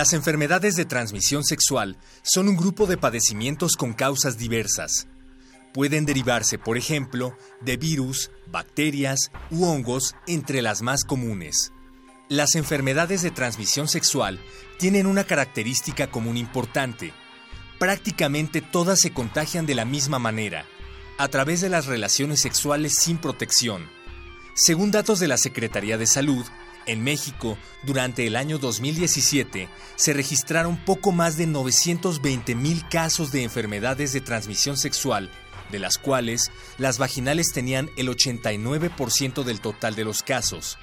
Las enfermedades de transmisión sexual son un grupo de padecimientos con causas diversas. Pueden derivarse, por ejemplo, de virus, bacterias u hongos, entre las más comunes. Las enfermedades de transmisión sexual tienen una característica común importante. Prácticamente todas se contagian de la misma manera, a través de las relaciones sexuales sin protección. Según datos de la Secretaría de Salud, en México, durante el año 2017, se registraron poco más de 920 mil casos de enfermedades de transmisión sexual, de las cuales las vaginales tenían el 89% del total de los casos.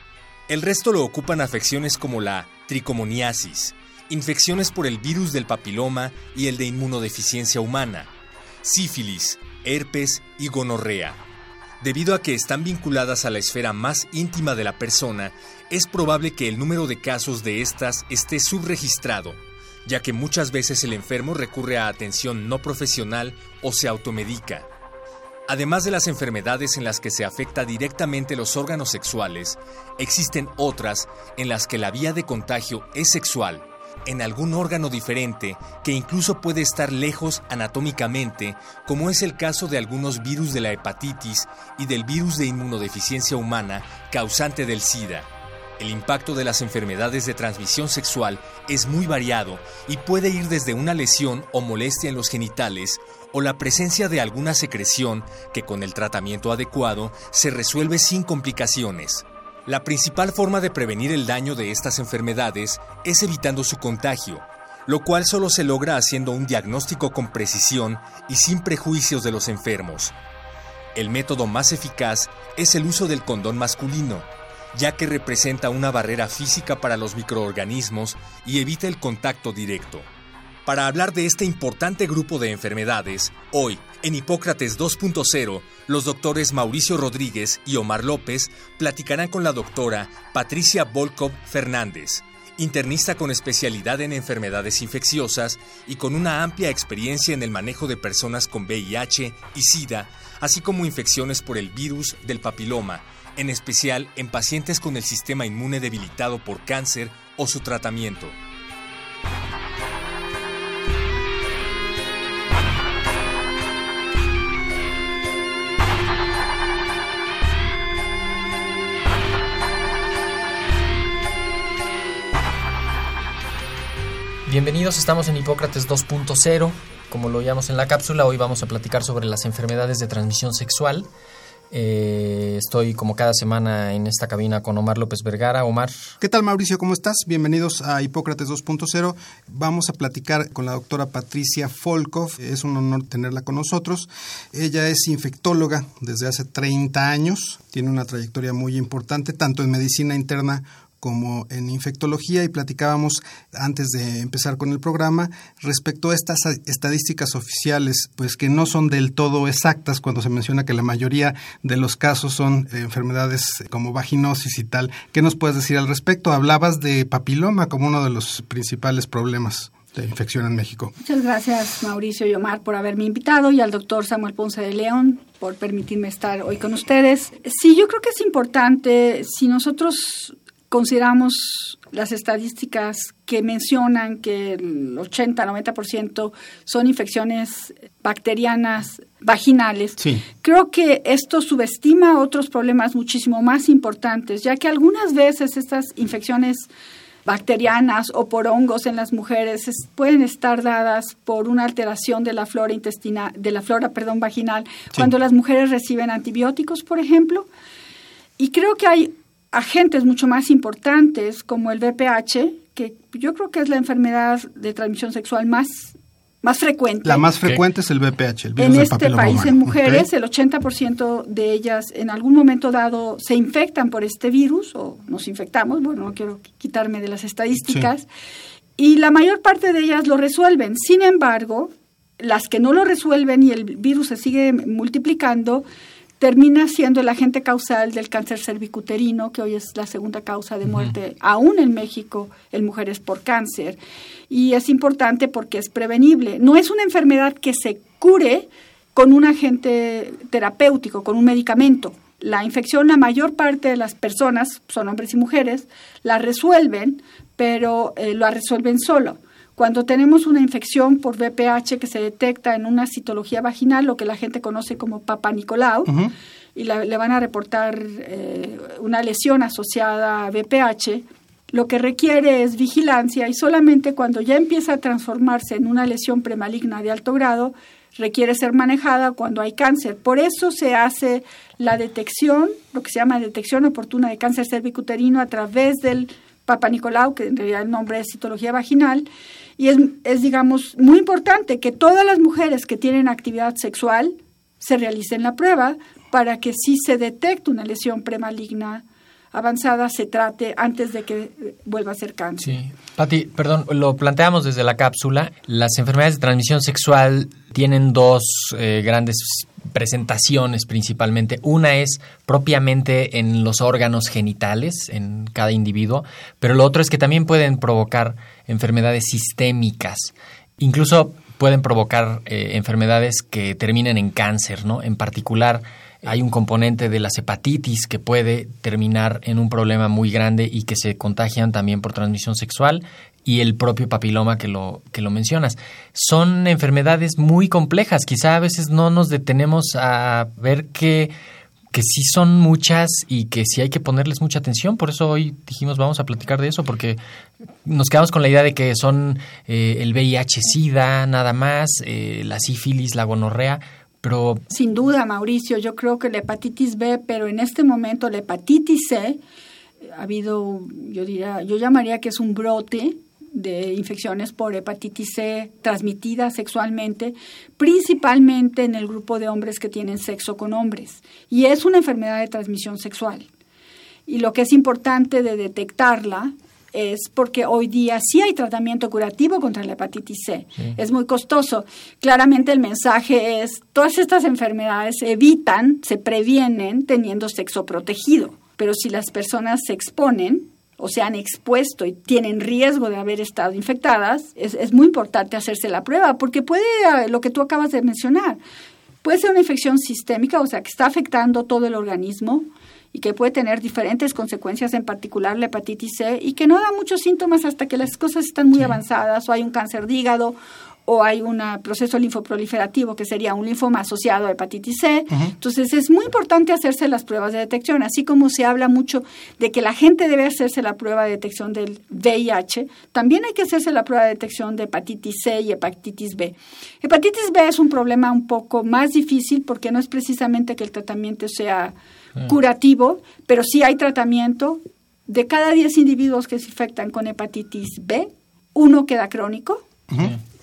El resto lo ocupan afecciones como la tricomoniasis, infecciones por el virus del papiloma y el de inmunodeficiencia humana, sífilis, herpes y gonorrea. Debido a que están vinculadas a la esfera más íntima de la persona, es probable que el número de casos de estas esté subregistrado, ya que muchas veces el enfermo recurre a atención no profesional o se automedica. Además de las enfermedades en las que se afecta directamente los órganos sexuales, existen otras en las que la vía de contagio es sexual, en algún órgano diferente que incluso puede estar lejos anatómicamente, como es el caso de algunos virus de la hepatitis y del virus de inmunodeficiencia humana causante del SIDA. El impacto de las enfermedades de transmisión sexual es muy variado y puede ir desde una lesión o molestia en los genitales o la presencia de alguna secreción que con el tratamiento adecuado se resuelve sin complicaciones. La principal forma de prevenir el daño de estas enfermedades es evitando su contagio, lo cual solo se logra haciendo un diagnóstico con precisión y sin prejuicios de los enfermos. El método más eficaz es el uso del condón masculino, ya que representa una barrera física para los microorganismos y evita el contacto directo. Para hablar de este importante grupo de enfermedades, hoy, en Hipócrates 2.0, los doctores Mauricio Rodríguez y Omar López platicarán con la doctora Patricia Volkov Fernández, internista con especialidad en enfermedades infecciosas y con una amplia experiencia en el manejo de personas con VIH y SIDA, así como infecciones por el virus del papiloma, en especial en pacientes con el sistema inmune debilitado por cáncer o su tratamiento. Bienvenidos, estamos en Hipócrates 2.0. Como lo llamamos en la cápsula, hoy vamos a platicar sobre las enfermedades de transmisión sexual. Eh, estoy como cada semana en esta cabina con Omar López Vergara. Omar. ¿Qué tal Mauricio? ¿Cómo estás? Bienvenidos a Hipócrates 2.0. Vamos a platicar con la doctora Patricia Folkov. Es un honor tenerla con nosotros. Ella es infectóloga desde hace 30 años. Tiene una trayectoria muy importante tanto en medicina interna como en infectología y platicábamos antes de empezar con el programa respecto a estas estadísticas oficiales, pues que no son del todo exactas cuando se menciona que la mayoría de los casos son enfermedades como vaginosis y tal. ¿Qué nos puedes decir al respecto? Hablabas de papiloma como uno de los principales problemas de infección en México. Muchas gracias Mauricio y Omar por haberme invitado y al doctor Samuel Ponce de León por permitirme estar hoy con ustedes. Sí, yo creo que es importante, si nosotros consideramos las estadísticas que mencionan que el 80-90% son infecciones bacterianas vaginales, creo que esto subestima otros problemas muchísimo más importantes, ya que algunas veces estas infecciones bacterianas o por hongos en las mujeres pueden estar dadas por una alteración de la flora intestinal, de la flora, perdón, vaginal, cuando las mujeres reciben antibióticos, por ejemplo. Y creo que hay agentes mucho más importantes como el VPH, que yo creo que es la enfermedad de transmisión sexual más más frecuente. La más frecuente es el VPH, el virus en del este país, humano. en mujeres, Ok. el 80% de ellas en algún momento dado se infectan por este virus o nos infectamos, bueno, no quiero quitarme de las estadísticas, y la mayor parte de ellas lo resuelven. Sin embargo, las que no lo resuelven y el virus se sigue multiplicando, termina siendo el agente causal del cáncer cervicuterino, que hoy es la segunda causa de muerte, aún en México, en mujeres por cáncer. Y es importante porque es prevenible. No es una enfermedad que se cure con un agente terapéutico, con un medicamento. La infección, la mayor parte de las personas, son hombres y mujeres, la resuelven, pero eh, la resuelven solo. Cuando tenemos una infección por VPH que se detecta en una citología vaginal, lo que la gente conoce como Papa Nicolau, y la- le van a reportar eh, una lesión asociada a VPH, lo que requiere es vigilancia y solamente cuando ya empieza a transformarse en una lesión premaligna de alto grado, requiere ser manejada cuando hay cáncer. Por eso se hace la detección, lo que se llama detección oportuna de cáncer cervicuterino a través del Papa Nicolau, que en realidad el nombre es citología vaginal, y es, es, digamos, muy importante que todas las mujeres que tienen actividad sexual se realicen la prueba para que si se detecta una lesión premaligna avanzada se trate antes de que eh, vuelva a ser cáncer. Sí. Pati, perdón, lo planteamos desde la cápsula. Las enfermedades de transmisión sexual tienen dos eh, grandes presentaciones principalmente. Una es propiamente en los órganos genitales en cada individuo, pero lo otro es que también pueden provocar enfermedades sistémicas. Incluso pueden provocar eh, enfermedades que terminen en cáncer, ¿no? En particular, hay un componente de las hepatitis que puede terminar en un problema muy grande y que se contagian también por transmisión sexual y el propio papiloma que lo, que lo mencionas. Son enfermedades muy complejas, quizá a veces no nos detenemos a ver que, que sí son muchas y que sí hay que ponerles mucha atención, por eso hoy dijimos vamos a platicar de eso, porque nos quedamos con la idea de que son eh, el VIH-Sida, nada más, eh, la sífilis, la gonorrea, pero Sin duda, Mauricio, yo creo que la hepatitis B, pero en este momento la hepatitis C ha habido, yo diría, yo llamaría que es un brote de infecciones por hepatitis C transmitida sexualmente, principalmente en el grupo de hombres que tienen sexo con hombres. Y es una enfermedad de transmisión sexual. Y lo que es importante de detectarla es porque hoy día sí hay tratamiento curativo contra la hepatitis C. Es muy costoso. Claramente el mensaje es, todas estas enfermedades se evitan, se previenen teniendo sexo protegido. Pero si las personas se exponen o se han expuesto y tienen riesgo de haber estado infectadas, es, es muy importante hacerse la prueba porque puede, eh, lo que tú acabas de mencionar, puede ser una infección sistémica, o sea, que está afectando todo el organismo y que puede tener diferentes consecuencias, en particular la hepatitis C, y que no da muchos síntomas hasta que las cosas están muy avanzadas, o hay un cáncer de hígado, o hay un proceso linfoproliferativo que sería un linfoma asociado a hepatitis C. Entonces es muy importante hacerse las pruebas de detección, así como se habla mucho de que la gente debe hacerse la prueba de detección del VIH, también hay que hacerse la prueba de detección de hepatitis C y hepatitis B. Hepatitis B es un problema un poco más difícil porque no es precisamente que el tratamiento sea curativo, pero sí hay tratamiento. De cada 10 individuos que se infectan con hepatitis B, uno queda crónico,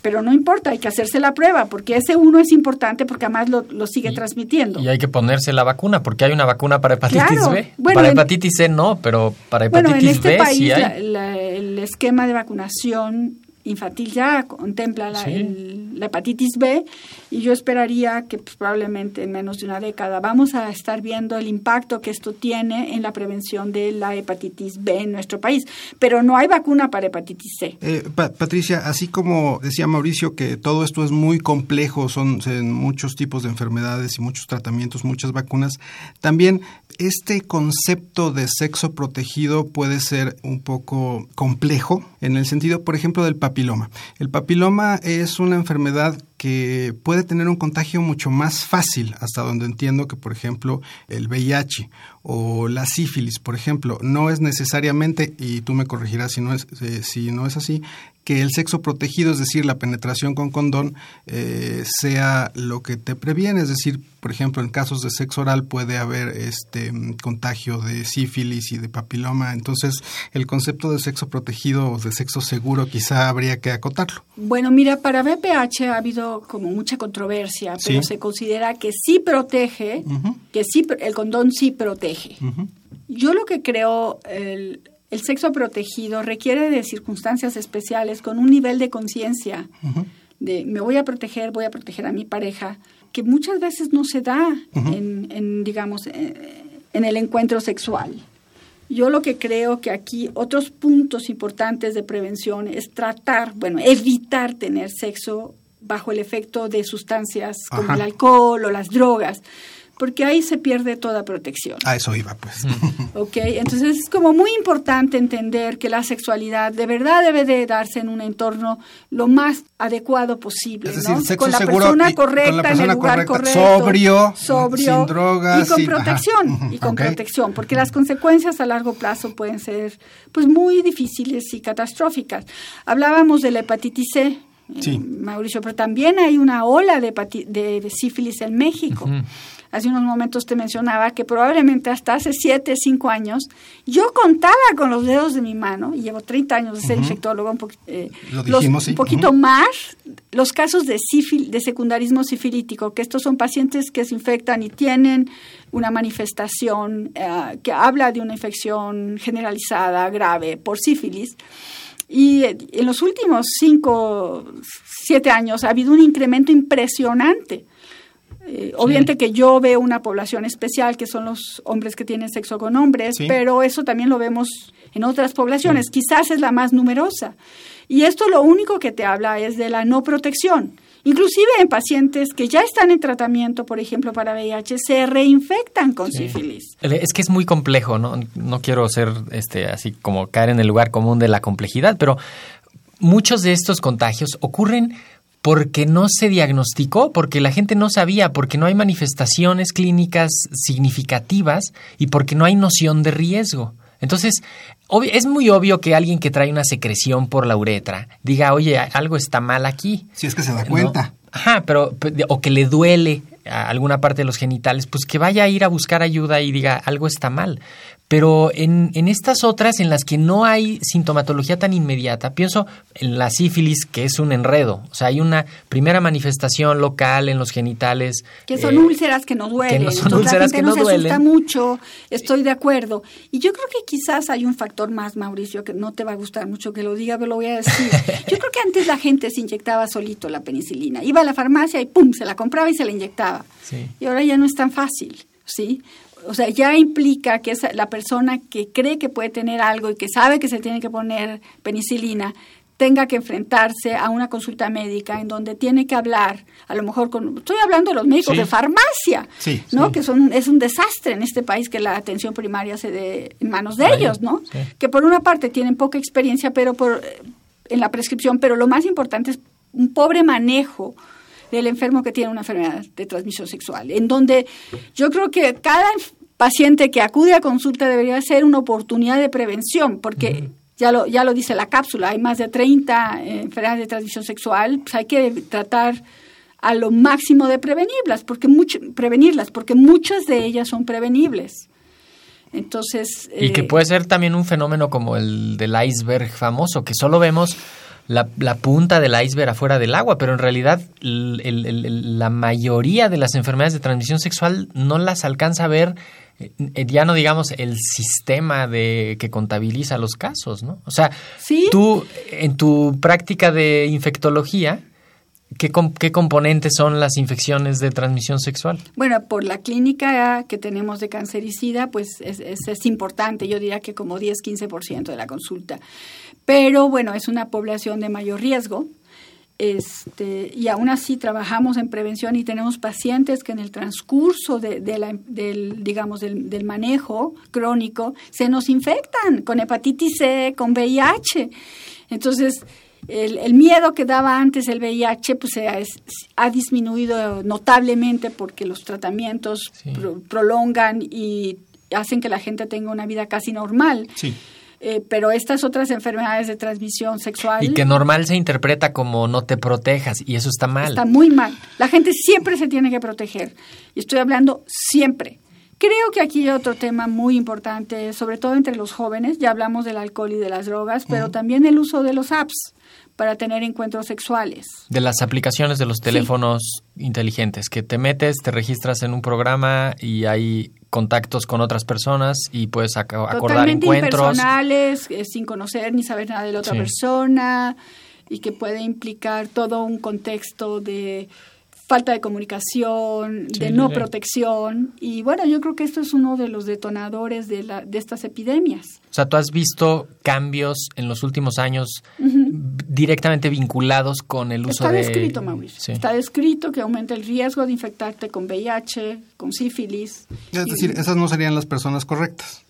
pero no importa, hay que hacerse la prueba, porque ese uno es importante porque además lo, lo sigue Y- transmitiendo. Y hay que ponerse la vacuna, porque hay una vacuna para hepatitis Claro. B. Bueno, para en- hepatitis C no, pero para Bueno, hepatitis en este B país sí hay. la- la- el esquema de vacunación infantil ya contempla la, Sí. el- la hepatitis B y yo esperaría que pues, probablemente en menos de una década vamos a estar viendo el impacto que esto tiene en la prevención de la hepatitis B en nuestro país. Pero no hay vacuna para hepatitis C. Eh, Pa- Patricia, así como decía Mauricio que todo esto es muy complejo, son, son muchos tipos de enfermedades y muchos tratamientos, muchas vacunas, también este concepto de sexo protegido puede ser un poco complejo en el sentido, por ejemplo, del papiloma. El papiloma es una enfermedad que puede tener un contagio mucho más fácil, hasta donde entiendo que, por ejemplo, el VIH o la sífilis, por ejemplo, no es necesariamente, y tú me corregirás si no es, eh, si no es así, que el sexo protegido, es decir, la penetración con condón, eh, sea lo que te previene. Es decir, por ejemplo, en casos de sexo oral puede haber este contagio de sífilis y de papiloma. Entonces, el concepto de sexo protegido o de sexo seguro quizá habría que acotarlo. Bueno, mira, para BPH ha habido como mucha controversia, pero Sí. se considera que sí protege, que sí, el condón sí protege. Yo lo que creo, el, el sexo protegido requiere de circunstancias especiales con un nivel de conciencia de me voy a proteger, voy a proteger a mi pareja, que muchas veces no se da en, en, digamos, eh, en el encuentro sexual. Yo lo que creo que aquí otros puntos importantes de prevención es tratar, bueno, evitar tener sexo bajo el efecto de sustancias como Ajá. el alcohol o las drogas, porque ahí se pierde toda protección. A eso iba, pues. ¿ok? Entonces es como muy importante entender que la sexualidad de verdad debe de darse en un entorno lo más adecuado posible, Es decir, ¿no? sexo con la seguro persona y- con la correcta en el lugar correcta, correcto, sobrio, sobrio sin drogas, y con sí, protección y con protección, porque las consecuencias a largo plazo pueden ser pues muy difíciles y catastróficas. Hablábamos de la hepatitis C. eh, Sí. Mauricio, pero también hay una ola de, de, sífilis en México. Hace unos momentos te mencionaba que probablemente hasta hace 7, 5 años yo contaba con los dedos de mi mano, y llevo 30 años de ser infectólogo, un, eh, Lo los- dijimos, sí. un poquito más los casos de, sífil, de secundarismo sifilítico, que estos son pacientes que se infectan y tienen una manifestación eh, que habla de una infección generalizada grave por sífilis. Y eh, en los últimos cinco, siete años ha habido un incremento impresionante. Eh, Obviamente que yo veo una población especial, que son los hombres que tienen sexo con hombres, Sí. pero eso también lo vemos en otras poblaciones. Quizás es la más numerosa. Y esto lo único que te habla es de la no protección. Inclusive en pacientes que ya están en tratamiento, por ejemplo, para VIH, se reinfectan con sífilis. Es que es muy complejo, ¿no? No quiero ser este así como caer en el lugar común de la complejidad, pero muchos de estos contagios ocurren porque no se diagnosticó, porque la gente no sabía, porque no hay manifestaciones clínicas significativas y porque no hay noción de riesgo. Entonces, obvi- es muy obvio que alguien que trae una secreción por la uretra diga, oye, algo está mal aquí. Si es que se da ¿no? cuenta. Ajá, pero pe- o que le duele a alguna parte de los genitales, pues que vaya a ir a buscar ayuda y diga algo está mal. Pero en, en estas otras en las que no hay sintomatología tan inmediata, pienso en la sífilis, que es un enredo. O sea, hay una primera manifestación local en los genitales. Que son eh, úlceras que no duelen. que no son Entonces, úlceras la gente que no, no se asusta duelen. mucho, estoy de acuerdo. Y yo creo que quizás hay un factor más, Mauricio, que no te va a gustar mucho que lo diga, pero lo voy a decir. Yo creo que antes la gente se inyectaba solito la penicilina. Iba a la farmacia y pum, se la compraba y se la inyectaba. Sí. Y ahora ya no es tan fácil, ¿sí? O sea, ya implica que esa- la persona que cree que puede tener algo y que sabe que se tiene que poner penicilina tenga que enfrentarse a una consulta médica en donde tiene que hablar, a lo mejor con, estoy hablando de los médicos Sí. de farmacia, Sí, ¿no? sí. Que son, es un desastre en este país que la atención primaria se dé en manos de Ahí, ellos, ¿no? Que por una parte tienen poca experiencia, pero por en la prescripción, pero lo más importante es un pobre manejo del enfermo que tiene una enfermedad de transmisión sexual, en donde yo creo que cada paciente que acude a consulta debería ser una oportunidad de prevención, porque ya lo ya lo dice la cápsula, hay más de 30 eh, enfermedades de transmisión sexual, pues hay que tratar a lo máximo de prevenirlas, porque mucho, prevenirlas, porque muchas de ellas son prevenibles. Entonces, Y que eh, puede ser también un fenómeno como el del iceberg famoso, que solo vemos la, la punta del iceberg afuera del agua, pero en realidad el- el- el- la mayoría de las enfermedades de transmisión sexual no las alcanza a ver, eh, eh, ya no digamos el sistema de que contabiliza los casos, ¿no? O sea, Sí. tú en tu práctica de infectología, ¿qué, qué componentes son las infecciones de transmisión sexual? Bueno, por la clínica que tenemos de cancericida, pues es, es, es importante, yo diría que como 10-15% de la consulta. Pero bueno, es una población de mayor riesgo. Este, y aún así trabajamos en prevención y tenemos pacientes que en el transcurso de, de la, del, digamos, del, del manejo crónico se nos infectan con hepatitis C, con VIH. Entonces, el, el miedo que daba antes el VIH pues se ha, es- ha disminuido notablemente porque los tratamientos Sí. pro- prolongan y hacen que la gente tenga una vida casi normal. Sí. Eh, pero estas otras enfermedades de transmisión sexual Y que normal se interpreta como no te protejas y eso está mal. está muy mal. La gente siempre se tiene que proteger. Y estoy hablando siempre. Creo que aquí hay otro tema muy importante, sobre todo entre los jóvenes. Ya hablamos del alcohol y de las drogas, pero también el uso de los apps para tener encuentros sexuales. De las aplicaciones de los teléfonos inteligentes, que te metes, te registras en un programa y hay contactos con otras personas y puedes ac- acordar Totalmente encuentros. impersonales, eh, sin conocer ni saber nada de la otra Sí. persona y que puede implicar todo un contexto de falta de comunicación, Sí, de no sí. protección y bueno, yo creo que esto es uno de los detonadores de, la, de estas epidemias. O sea, tú has visto cambios en los últimos años directamente vinculados con el uso Está de... descrito, Mauricio. Sí. Está descrito que aumenta el riesgo de infectarte con VIH, con sífilis. Es y- decir, esas no serían las personas correctas.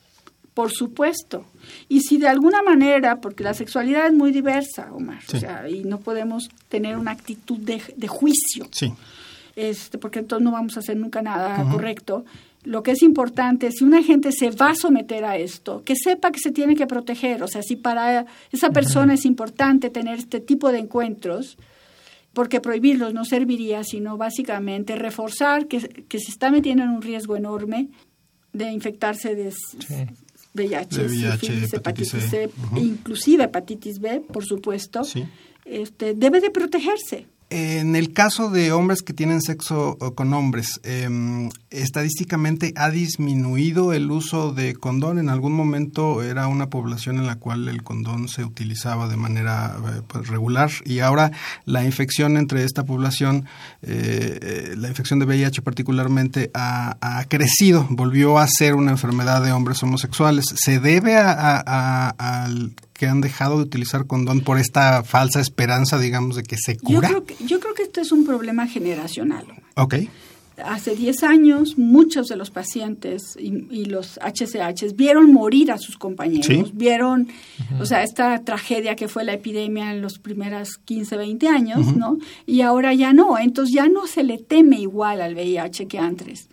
Por supuesto. Y si de alguna manera, porque la sexualidad es muy diversa, Omar, Sí. o sea, y no podemos tener una actitud de, de juicio, Sí. este, porque entonces no vamos a hacer nunca nada correcto. Lo que es importante, si una gente se va a someter a esto, que sepa que se tiene que proteger. O sea, si para esa persona es importante tener este tipo de encuentros, porque prohibirlos no serviría, sino básicamente reforzar que, que se está metiendo en un riesgo enorme de infectarse de VIH, De VIH, sífilis, hepatitis hepatitis C. C, Ujú. inclusive hepatitis B, por supuesto. Sí. Este, debe de protegerse. En el caso de hombres que tienen sexo eh, con hombres, em, estadísticamente ha disminuido el uso de condón. En algún momento era una población en la cual el condón se utilizaba de manera eh, pues, regular y ahora la infección entre esta población, eh, eh, la infección de VIH particularmente, ha, ha crecido, volvió a ser una enfermedad de hombres homosexuales. ¿Se debe a, a- a- al que han dejado de utilizar condón por esta falsa esperanza, digamos, de que se Yo cura? creo, que, yo creo que esto es un problema generacional. Ok. Hace 10 años, muchos de los pacientes y, y los HCHs vieron morir a sus compañeros, Sí. vieron, o sea, esta tragedia que fue la epidemia en los primeros 15, 20 años, ¿no? Y ahora ya no, entonces ya no se le teme igual al VIH que antes.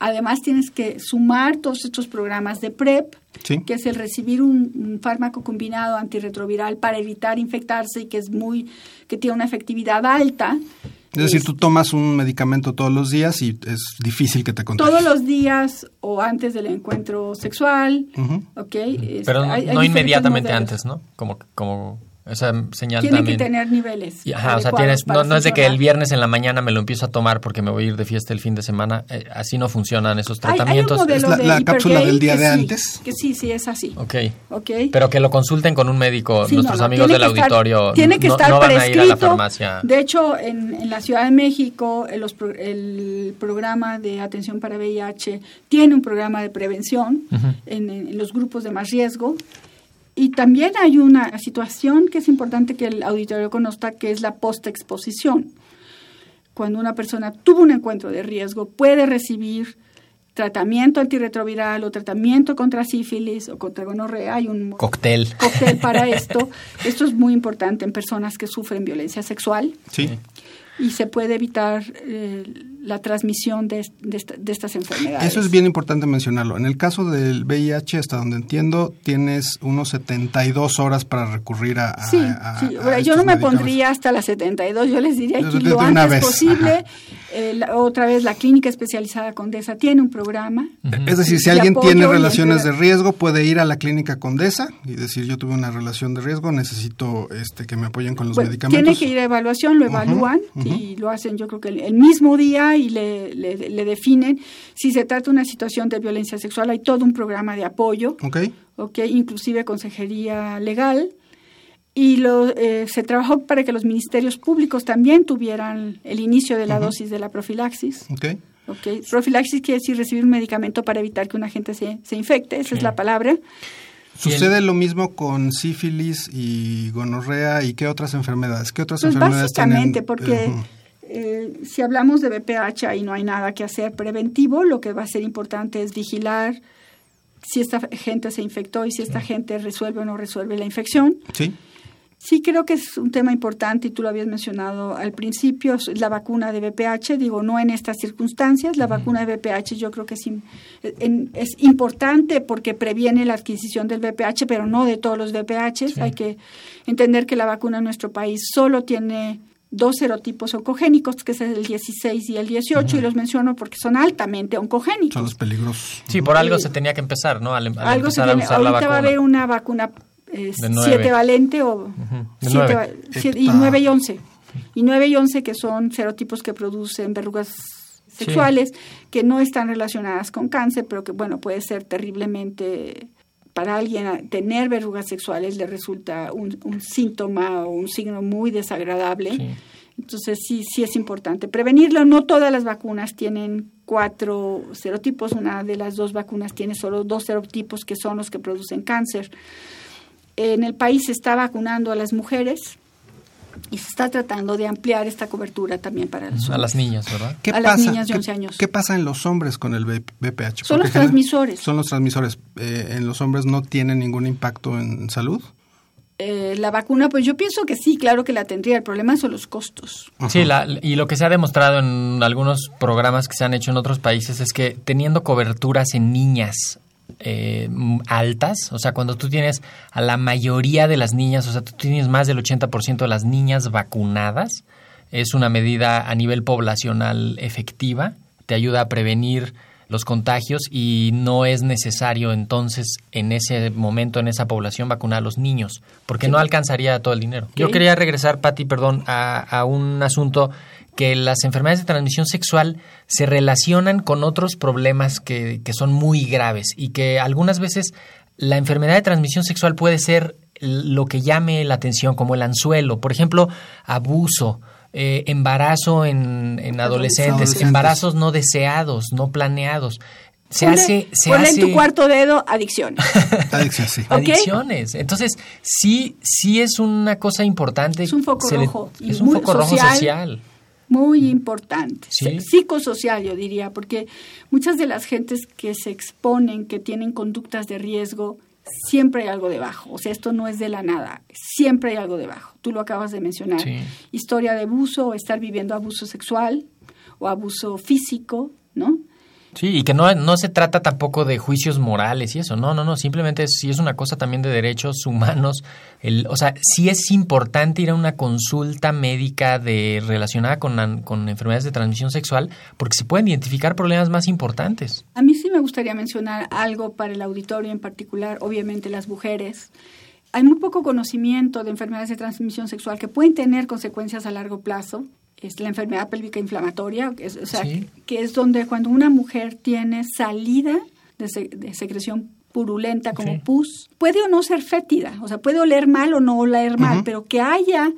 Además, tienes que sumar todos estos programas de PrEP, Sí. que es el recibir un, un fármaco combinado antirretroviral para evitar infectarse y que es muy, que tiene una efectividad alta. Es decir, tú tomas un medicamento todos los días y es difícil que te contagies. todos los días o antes del encuentro sexual. ¿ok? Este, Pero no, hay- inmediatamente modelos. antes, ¿no? Como, como esa señal Tiene también. que tener niveles. Y, ajá, o sea, tienes, no, no es de que el viernes en la mañana me lo empiezo a tomar porque me voy a ir de fiesta el fin de semana. Eh, así no funcionan esos Hay- hay un tratamientos. modelo Es la- de la cápsula del día de sí, antes. Que sí, sí, es así. Ok. ¿Ok? Pero que lo consulten con un médico. Sí, Nuestros no, amigos del estar- auditorio tiene que no, estar no van a ir a la prescrito. farmacia. De hecho, en, en la Ciudad de México, el, los pro- el programa de atención para VIH tiene un programa de prevención en los grupos de más riesgo. Y también hay una situación que es importante que el auditorio conozca, que es la postexposición. Cuando una persona tuvo un encuentro de riesgo, puede recibir tratamiento antirretroviral o tratamiento contra sífilis o contra gonorrea. Hay un Cóctel. cóctel para esto. Esto es muy importante en personas que sufren violencia sexual Sí. Y se puede evitar eh, la transmisión de, de esta- de estas enfermedades. Eso es bien importante mencionarlo. En el caso del VIH, hasta donde entiendo, tienes unos 72 horas para recurrir a, a- Sí, a- sí. a yo no me pondría hasta las 72, yo les diría que lo antes vez, posible. ajá. Eh, la- otra vez, la clínica especializada Condesa tiene un programa. Es decir, si de alguien apoyo tiene relaciones de riesgo, puede ir a la clínica Condesa y decir, yo tuve una relación de riesgo, necesito este que me apoyen con los Bueno, medicamentos. tiene que ir a evaluación, lo evalúan y lo hacen yo creo que el, el mismo día y le, le- le definen si se trata de una situación de violencia sexual. Hay todo un programa de apoyo, Ok. ¿ok? inclusive consejería legal. Y lo, eh, se trabajó para que los ministerios públicos también tuvieran el inicio de la dosis de la profilaxis. Ok. ¿ok? Profilaxis quiere decir recibir un medicamento para evitar que una gente se, se infecte, esa es la palabra. ¿Sucede lo mismo con sífilis y gonorrea y qué otras enfermedades? ¿Qué otras Pues enfermedades básicamente, tienen? porque eh, si hablamos de BPH ahí no hay nada que hacer preventivo, lo que va a ser importante es vigilar si esta gente se infectó y si esta gente resuelve o no resuelve la infección. Sí. Sí, creo que es un tema importante y tú lo habías mencionado al principio, la vacuna de VPH, digo, no en estas circunstancias, la vacuna de VPH yo creo que es, es importante porque previene la adquisición del VPH, pero no de todos los VPH. Hay que entender que la vacuna en nuestro país solo tiene dos serotipos oncogénicos, que es el 16 y el 18, y los menciono porque son altamente oncogénicos. Son los peligrosos. Sí, por algo se tenía que empezar, ¿no? Al, algo empezar a usar la vacuna. va a haber una vacuna es 7 valente o y 9 y 11. Y 9 y 11 que son serotipos que producen verrugas sexuales que no están relacionadas con cáncer, pero que bueno, puede ser terriblemente para alguien tener verrugas sexuales le resulta un, síntoma o un signo muy desagradable. Entonces sí, sí es importante prevenirlo. No todas las vacunas tienen cuatro serotipos. Una de las dos vacunas tiene solo dos serotipos que son los que producen cáncer en el país se está vacunando a las mujeres y se está tratando de ampliar esta cobertura también para los A las niñas, ¿verdad? ¿Qué a pasa, las niñas de 11 años. ¿Qué pasa en los hombres con el VPH? Son los transmisores. Son los transmisores. Eh, ¿En los hombres no tienen ningún impacto en salud? Eh, la vacuna, pues yo pienso que sí, claro que la tendría. El problema son los costos. Sí, y lo que se ha demostrado en algunos programas que se han hecho en otros países es que teniendo coberturas en niñas eh, altas, o sea, cuando tú tienes a la mayoría de las niñas, o sea, tú tienes más del 80% de las niñas vacunadas, es una medida a nivel poblacional efectiva, te ayuda a prevenir los contagios y no es necesario entonces en ese momento, en esa población, vacunar a los niños, porque no alcanzaría todo el dinero. Yo quería regresar, Patti, perdón, a, a un asunto que las enfermedades de transmisión sexual se relacionan con otros problemas que, que son muy graves y que algunas veces la enfermedad de transmisión sexual puede ser lo que llame la atención, como el anzuelo, por ejemplo, abuso, eh, embarazo en, en adolescentes, embarazos no deseados, no planeados. Se hace, se hace... en tu cuarto dedo adicciones. adicciones, sí. Adicciones. Entonces, sí, sí es una cosa importante. Es un foco rojo. es un foco rojo social muy importante, psicosocial yo diría, porque muchas de las gentes que se exponen, que tienen conductas de riesgo, siempre hay algo debajo. O sea, esto no es de la nada, siempre hay algo debajo. Tú lo acabas de mencionar. Historia de abuso, o estar viviendo abuso sexual o abuso físico, ¿no? Sí, y que no, no se trata tampoco de juicios morales y eso, no, no, no, simplemente es, sí es una cosa también de derechos humanos. El, o sea, sí es importante ir a una consulta médica de, relacionada con, con enfermedades de transmisión sexual porque se pueden identificar problemas más importantes. A mí sí me gustaría mencionar algo para el auditorio en particular, obviamente las mujeres. Hay muy poco conocimiento de enfermedades de transmisión sexual que pueden tener consecuencias a largo plazo es la enfermedad pélvica inflamatoria, es, o sea, que, es donde cuando una mujer tiene salida de, secreción purulenta como pus, puede o no ser fétida, o sea, puede oler mal o no oler mal, pero que haya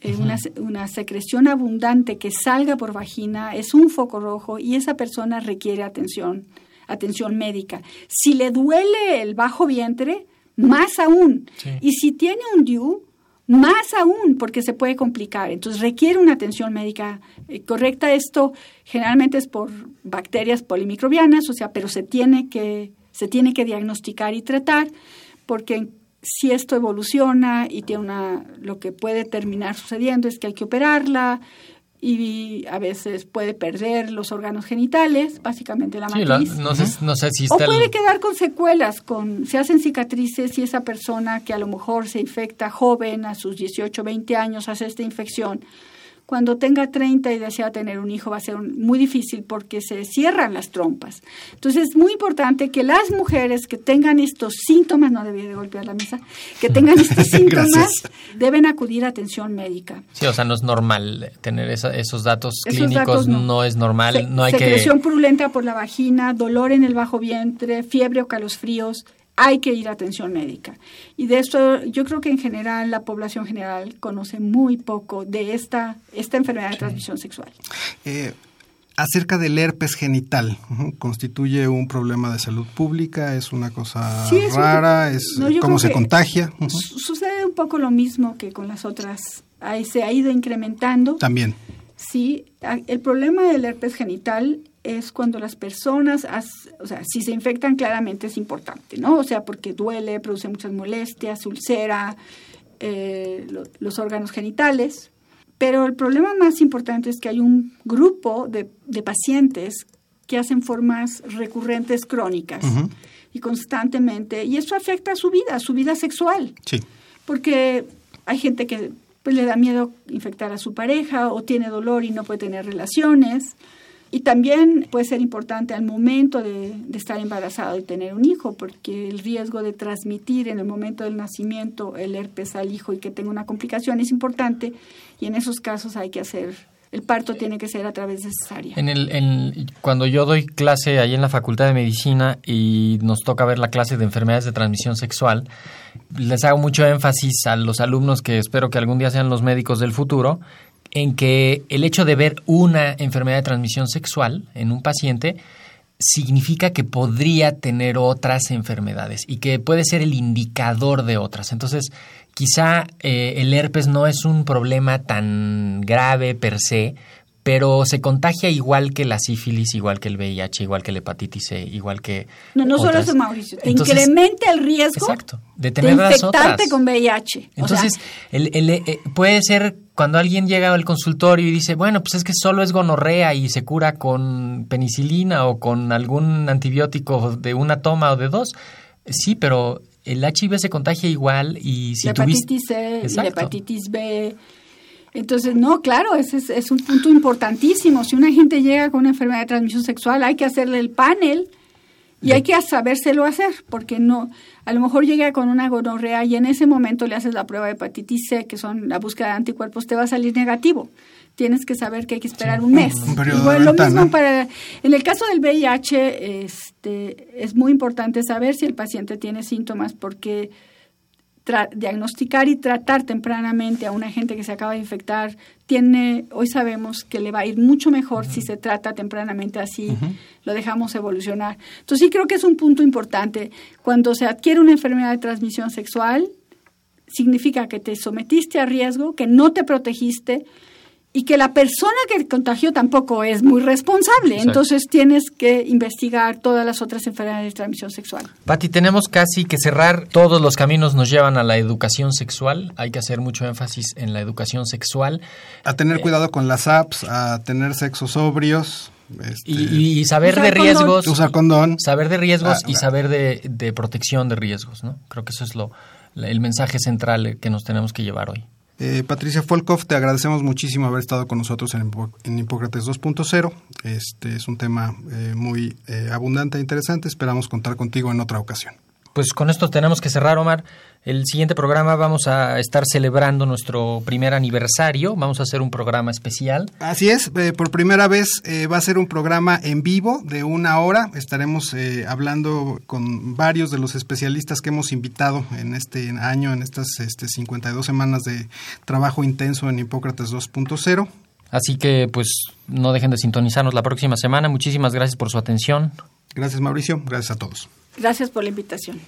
eh, una, una, secreción abundante que salga por vagina es un foco rojo y esa persona requiere atención, atención médica. Si le duele el bajo vientre, más aún. Y si tiene un DIU, más aún porque se puede complicar. Entonces requiere una atención médica eh, correcta. Esto generalmente es por bacterias polimicrobianas, o sea, pero se tiene que se tiene que diagnosticar y tratar porque si esto evoluciona y tiene una lo que puede terminar sucediendo es que hay que operarla y a veces puede perder los órganos genitales, básicamente la matriz. no, sé, si o puede quedar con secuelas, con se hacen cicatrices y esa persona que a lo mejor se infecta joven, a sus 18, 20 años, hace esta infección, cuando tenga 30 y desea tener un hijo va a ser muy difícil porque se cierran las trompas. Entonces es muy importante que las mujeres que tengan estos síntomas, no debía de golpear la mesa, que tengan estos síntomas, deben acudir a atención médica. Sí, o sea, no es normal tener esos datos clínicos, no. es normal, no hay secreción purulenta por la vagina, dolor en el bajo vientre, fiebre o calosfríos, hay que ir a atención médica. Y de esto yo creo que en general la población general conoce muy poco de esta, esta enfermedad de transmisión sexual. Eh, acerca del herpes genital, ¿constituye un problema de salud pública? ¿Es una cosa rara? ¿Es, ¿Cómo se contagia? Sucede un poco lo mismo que con las otras. Ahí se ha ido incrementando. También. Sí, el problema del herpes genital es cuando las personas, o sea, si se infectan claramente es importante, ¿no? O sea, porque duele, produce muchas molestias, ulcera, eh, lo- los órganos genitales. Pero el problema más importante es que hay un grupo de, de pacientes que hacen formas recurrentes crónicas y constantemente, y eso afecta a su vida, a su vida sexual Sí. porque hay gente que pues, le da miedo infectar a su pareja o tiene dolor y no puede tener relaciones. Y también puede ser importante al momento de, de estar embarazado y tener un hijo, porque el riesgo de transmitir en el momento del nacimiento el herpes al hijo y que tenga una complicación es importante y en esos casos hay que hacer, el parto tiene que ser a través de cesárea. En el, en- cuando yo doy clase ahí en la Facultad de Medicina y nos toca ver la clase de enfermedades de transmisión sexual, les hago mucho énfasis a los alumnos que espero que algún día sean los médicos del futuro, en que el hecho de ver una enfermedad de transmisión sexual en un paciente significa que podría tener otras enfermedades y que puede ser el indicador de otras. Entonces, quizá eh, el herpes no es un problema tan grave per se, pero se contagia igual que la sífilis, igual que el VIH, igual que la hepatitis C, igual que No, no solo otras. eso, Mauricio, te Entonces, incrementa el riesgo Exacto, de tener las infectarte otras. con VIH. O sea, Entonces, el- el- eh, puede ser cuando alguien llega al consultorio y dice, bueno, pues es que solo es gonorrea y se cura con penicilina o con algún antibiótico de una toma o de dos. Sí, pero el HIV se contagia igual y si la tuviste... hepatitis C y la Exacto. hepatitis B. Entonces, no, claro, ese es, es un punto importantísimo. Si una gente llega con una enfermedad de transmisión sexual, hay que hacerle el panel y hay que sabérselo hacer, porque no, a lo mejor llega con una gonorrea y en ese momento le haces la prueba de hepatitis C, que son la búsqueda de anticuerpos, te va a salir negativo. Tienes que saber que hay que esperar un mes. Un periodo de lo mismo para, en el caso del VIH, este, es muy importante saber si el paciente tiene síntomas, porque diagnosticar y tratar tempranamente a una gente que se acaba de infectar tiene hoy sabemos que le va a ir mucho mejor si se trata tempranamente así lo dejamos evolucionar. Entonces sí creo que es un punto importante. Cuando se adquiere una enfermedad de transmisión sexual significa que te sometiste a riesgo que no te protegiste y que la persona que contagió tampoco es muy responsable. Exacto. Entonces tienes que investigar todas las otras enfermedades de transmisión sexual. Pati, tenemos casi que cerrar. Todos los caminos nos llevan a la educación sexual. Hay que hacer mucho énfasis en la educación sexual. A tener cuidado con las apps, a tener sexo sobrios. este, Y, y saber Usar de condón. riesgos. Usar condón. Saber de riesgos Ah, y ah. saber de, de protección de riesgos, ¿no? Creo que eso es lo, el mensaje central que nos tenemos que llevar hoy. Eh, Patricia Folkov, te agradecemos muchísimo haber estado con nosotros en, en Hipócrates 2.0. Este es un tema eh, muy eh, abundante e interesante. Esperamos contar contigo en otra ocasión. Pues con esto tenemos que cerrar, Omar. El siguiente programa vamos a estar celebrando nuestro primer aniversario. Vamos a hacer un programa especial. Así es, eh, por primera vez eh, va a ser un programa en vivo de una hora. Estaremos eh, hablando con varios de los especialistas que hemos invitado en este año, en estas este, 52 semanas de trabajo intenso en Hipócrates 2.0. Así que pues no dejen de sintonizarnos la próxima semana. Muchísimas gracias por su atención. Gracias Mauricio, gracias a todos. Gracias por la invitación.